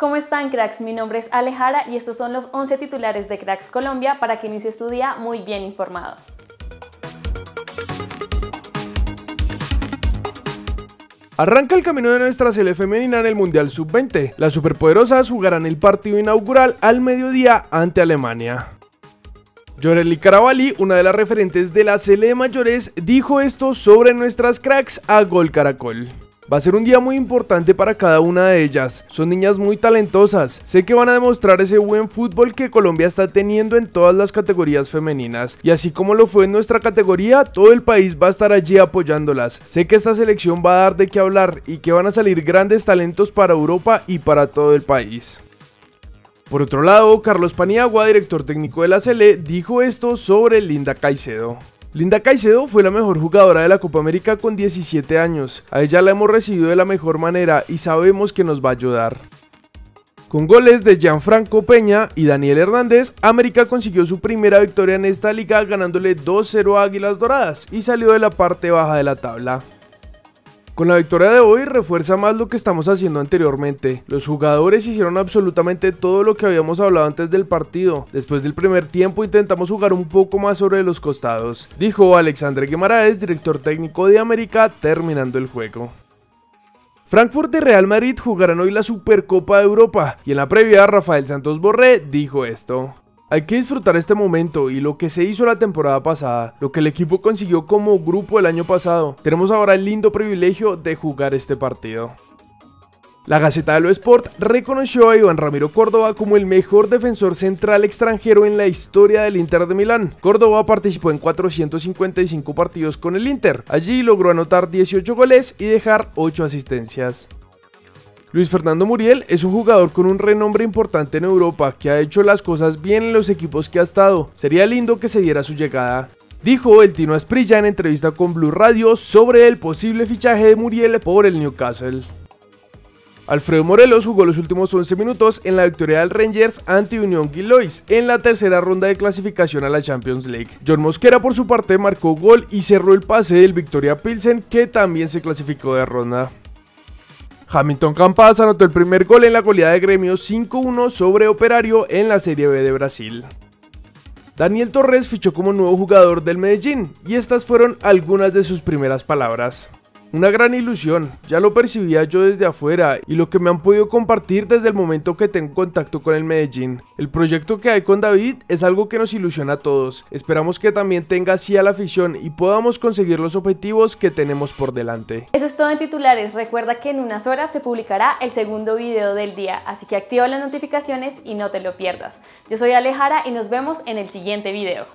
¿Cómo están cracks? Mi nombre es Alejara y estos son los 11 titulares de Cracks Colombia para que inicies tu día muy bien informado. Arranca el camino de nuestra sele femenina en el Mundial Sub-20. Las superpoderosas jugarán el partido inaugural al mediodía ante Alemania. Yoreli Caravalli, una de las referentes de la Sele mayores, dijo esto sobre nuestras cracks a Gol Caracol. Va a ser un día muy importante para cada una de ellas. Son niñas muy talentosas. Sé que van a demostrar ese buen fútbol que Colombia está teniendo en todas las categorías femeninas. Y así como lo fue en nuestra categoría, todo el país va a estar allí apoyándolas. Sé que esta selección va a dar de qué hablar y que van a salir grandes talentos para Europa y para todo el país. Por otro lado, Carlos Paniagua, director técnico de la Sele, dijo esto sobre Linda Caicedo. Linda Caicedo fue la mejor jugadora de la Copa América con 17 años. A ella la hemos recibido de la mejor manera y sabemos que nos va a ayudar. Con goles de Gianfranco Peña y Daniel Hernández, América consiguió su primera victoria en esta liga ganándole 2-0 a Águilas Doradas y salió de la parte baja de la tabla. Con la victoria de hoy refuerza más lo que estamos haciendo anteriormente. Los jugadores hicieron absolutamente todo lo que habíamos hablado antes del partido. Después del primer tiempo intentamos jugar un poco más sobre los costados, dijo Alexandre Guimaraes, director técnico de América, terminando el juego. Frankfurt y Real Madrid jugarán hoy la Supercopa de Europa y en la previa Rafael Santos Borré dijo esto. Hay que disfrutar este momento y lo que se hizo la temporada pasada, lo que el equipo consiguió como grupo el año pasado. Tenemos ahora el lindo privilegio de jugar este partido. La Gaceta de lo Sport reconoció a Iván Ramiro Córdoba como el mejor defensor central extranjero en la historia del Inter de Milán. Córdoba participó en 455 partidos con el Inter. Allí logró anotar 18 goles y dejar 8 asistencias. Luis Fernando Muriel es un jugador con un renombre importante en Europa que ha hecho las cosas bien en los equipos que ha estado. Sería lindo que se diera su llegada. Dijo el Tino Asprilla en entrevista con Blue Radio sobre el posible fichaje de Muriel por el Newcastle. Alfredo Morelos jugó los últimos 11 minutos en la victoria del Rangers ante Unión Gilois en la tercera ronda de clasificación a la Champions League. John Mosquera por su parte marcó gol y cerró el pase del Victoria Pilsen que también se clasificó de ronda. Hamilton Campas anotó el primer gol en la goleada de gremio 5-1 sobre Operario en la Serie B de Brasil. Daniel Torres fichó como nuevo jugador del Medellín y estas fueron algunas de sus primeras palabras. Una gran ilusión, ya lo percibía yo desde afuera y lo que me han podido compartir desde el momento que tengo contacto con el Medellín. El proyecto que hay con David es algo que nos ilusiona a todos. Esperamos que también tenga así a la afición y podamos conseguir los objetivos que tenemos por delante. Eso es todo en titulares. Recuerda que en unas horas se publicará el segundo video del día, así que activa las notificaciones y no te lo pierdas. Yo soy Alejara y nos vemos en el siguiente video.